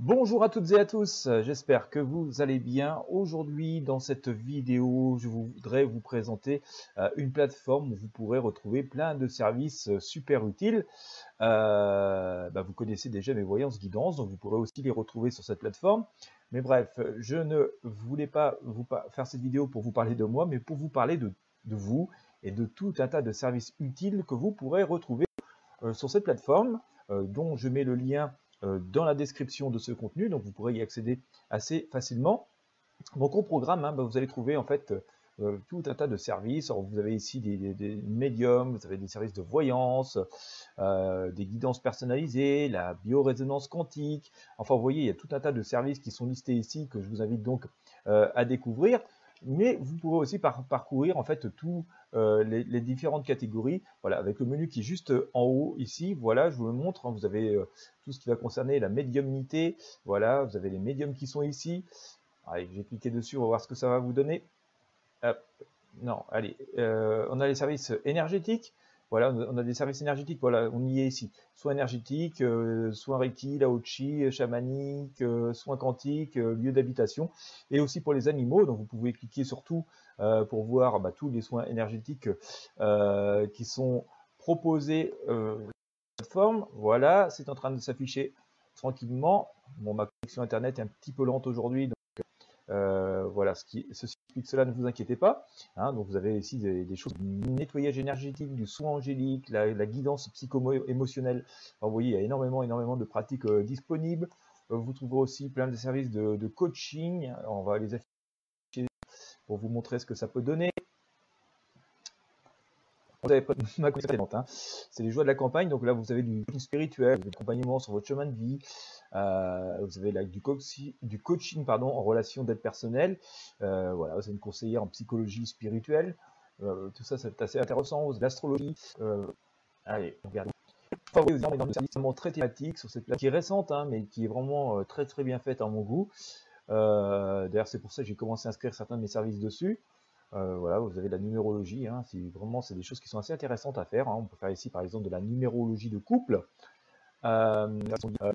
Bonjour à toutes et à tous, j'espère que vous allez bien. Aujourd'hui, dans cette vidéo, je voudrais vous présenter euh, une plateforme où vous pourrez retrouver plein de services euh, super utiles. Euh, bah, vous connaissez déjà mes voyances guidances, donc vous pourrez aussi les retrouver sur cette plateforme. Mais bref, je ne voulais pas vous faire cette vidéo pour vous parler de moi, mais pour vous parler de, vous et de tout un tas de services utiles que vous pourrez retrouver sur cette plateforme, dont je mets le lien dans la description de ce contenu, donc vous pourrez y accéder assez facilement. Donc au programme, hein, bah, vous allez trouver en fait euh, tout un tas de services. vous avez ici des, médiums, vous avez des services de voyance, euh, des guidances personnalisées, la biorésonance quantique. Enfin, vous voyez, il y a tout un tas de services qui sont listés ici que je vous invite donc à découvrir mais vous pourrez aussi parcourir en fait tous euh, les, différentes catégories, voilà, avec le menu qui est juste en haut ici, voilà, je vous le montre, hein. vous avez euh, tout ce qui va concerner la médiumnité, voilà, vous avez les médiums qui sont ici, allez, j'ai cliqué dessus, on va voir ce que ça va vous donner, non, allez, euh, on a les services énergétiques, voilà, on a des services énergétiques, voilà, on y est ici. Soins énergétiques, euh, soins Reiki, Laochi, chamanique, euh, soins quantiques, euh, lieux d'habitation, et aussi pour les animaux, donc vous pouvez cliquer sur tout pour voir bah, tous les soins énergétiques qui sont proposés sur la plateforme. Voilà, c'est en train de s'afficher tranquillement. Bon, ma connexion internet est un petit peu lente aujourd'hui, euh, voilà, ce qui, ceci explique cela, ne vous inquiétez pas. Hein, donc vous avez ici des, choses du nettoyage énergétique, du soin angélique, la, guidance psycho-émotionnelle. vous voyez, il y a énormément, énormément de pratiques euh, disponibles. Euh, vous trouverez aussi plein de services de, de, coaching. On va les afficher pour vous montrer ce que ça peut donner. Vous avez pas ma hein. C'est les joies de la campagne. Donc là, vous avez du spirituel, du accompagnement sur votre chemin de vie. Euh, vous avez du, coaching pardon, en relation d'aide personnelle. Euh, voilà, vous avez une conseillère en psychologie spirituelle. Euh, tout ça, c'est assez intéressant. L'astrologie. allez, regardez. Oui, dans des vraiment très thématiques sur cette plateforme qui est récente, hein, mais qui est vraiment très très bien faite à mon goût. D'ailleurs, c'est pour ça que j'ai commencé à inscrire certains de mes services dessus. Euh, voilà, vous avez de la numérologie, hein, vraiment c'est des choses qui sont assez intéressantes à faire. Hein. On peut faire ici par exemple de la numérologie de couple, euh,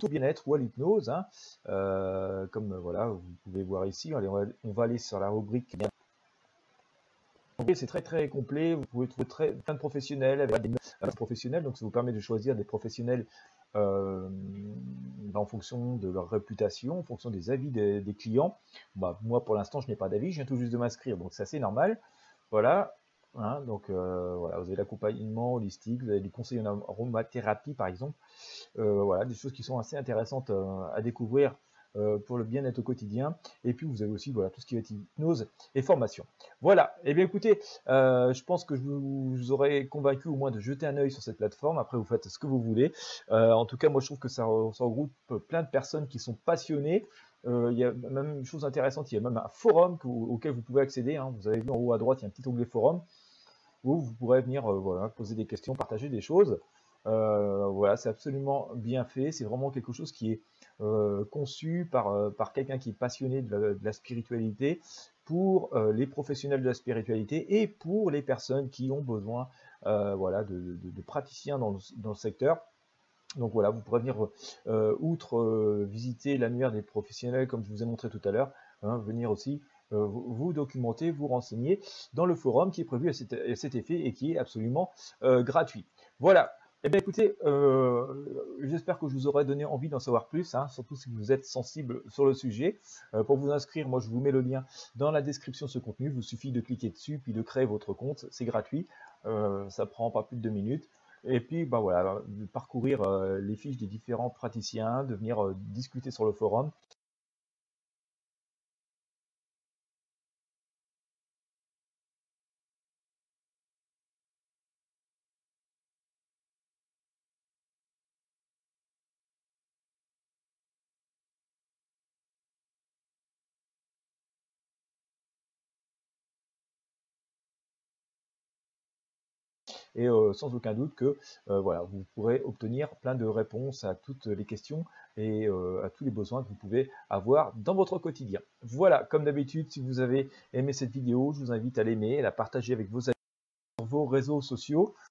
au bien-être ou à l'hypnose, hein. euh, comme voilà, vous pouvez voir ici. on, va, aller sur la rubrique c'est très très complet, vous pouvez trouver très, plein de professionnels avec des professionnels, donc ça vous permet de choisir des professionnels euh, en fonction de leur réputation, en fonction des avis des, clients. Bah, moi, pour l'instant, je n'ai pas d'avis, je viens tout juste de m'inscrire, donc c'est assez normal. Voilà. Hein, donc euh, voilà, vous avez l'accompagnement holistique, vous avez du conseil en aromathérapie par exemple, euh, voilà, des choses qui sont assez intéressantes à découvrir euh, pour le bien-être au quotidien. Et puis vous avez aussi tout ce qui être hypnose et formation. Voilà, et eh bien écoutez, euh, je pense que je vous, aurais convaincu au moins de jeter un œil sur cette plateforme. Après, vous faites ce que vous voulez. Euh, en tout cas, moi je trouve que ça, regroupe plein de personnes qui sont passionnées. il y a même une chose intéressante, il y a même un forum auquel vous pouvez accéder. Hein. Vous avez vu en haut à droite, il y a un petit onglet forum où vous pourrez venir poser des questions, partager des choses. Voilà, c'est absolument bien fait. C'est vraiment quelque chose qui est euh, conçu par, euh, par quelqu'un qui est passionné de la, spiritualité pour euh, les professionnels de la spiritualité et pour les personnes qui ont besoin voilà, de, praticiens dans le, secteur. Donc voilà, vous pourrez venir, outre visiter l'annuaire des professionnels, comme je vous ai montré tout à l'heure, hein, venir aussi vous, documenter, vous renseigner dans le forum qui est prévu à cet effet et qui est absolument gratuit. Voilà, eh bien écoutez, euh, j'espère que je vous aurai donné envie d'en savoir plus, hein, surtout si vous êtes sensible sur le sujet. Euh, pour vous inscrire, moi je vous mets le lien dans la description de ce contenu. Il vous suffit de cliquer dessus, puis de créer votre compte. C'est gratuit, euh, ça prend pas plus de deux minutes. Et puis bah voilà, parcourir euh, les fiches des différents praticiens, de venir discuter sur le forum. Et euh, sans aucun doute que euh, voilà, vous pourrez obtenir plein de réponses à toutes les questions et euh, à tous les besoins que vous pouvez avoir dans votre quotidien. Voilà, comme d'habitude, si vous avez aimé cette vidéo, je vous invite à l'aimer, à la partager avec vos amis sur vos réseaux sociaux.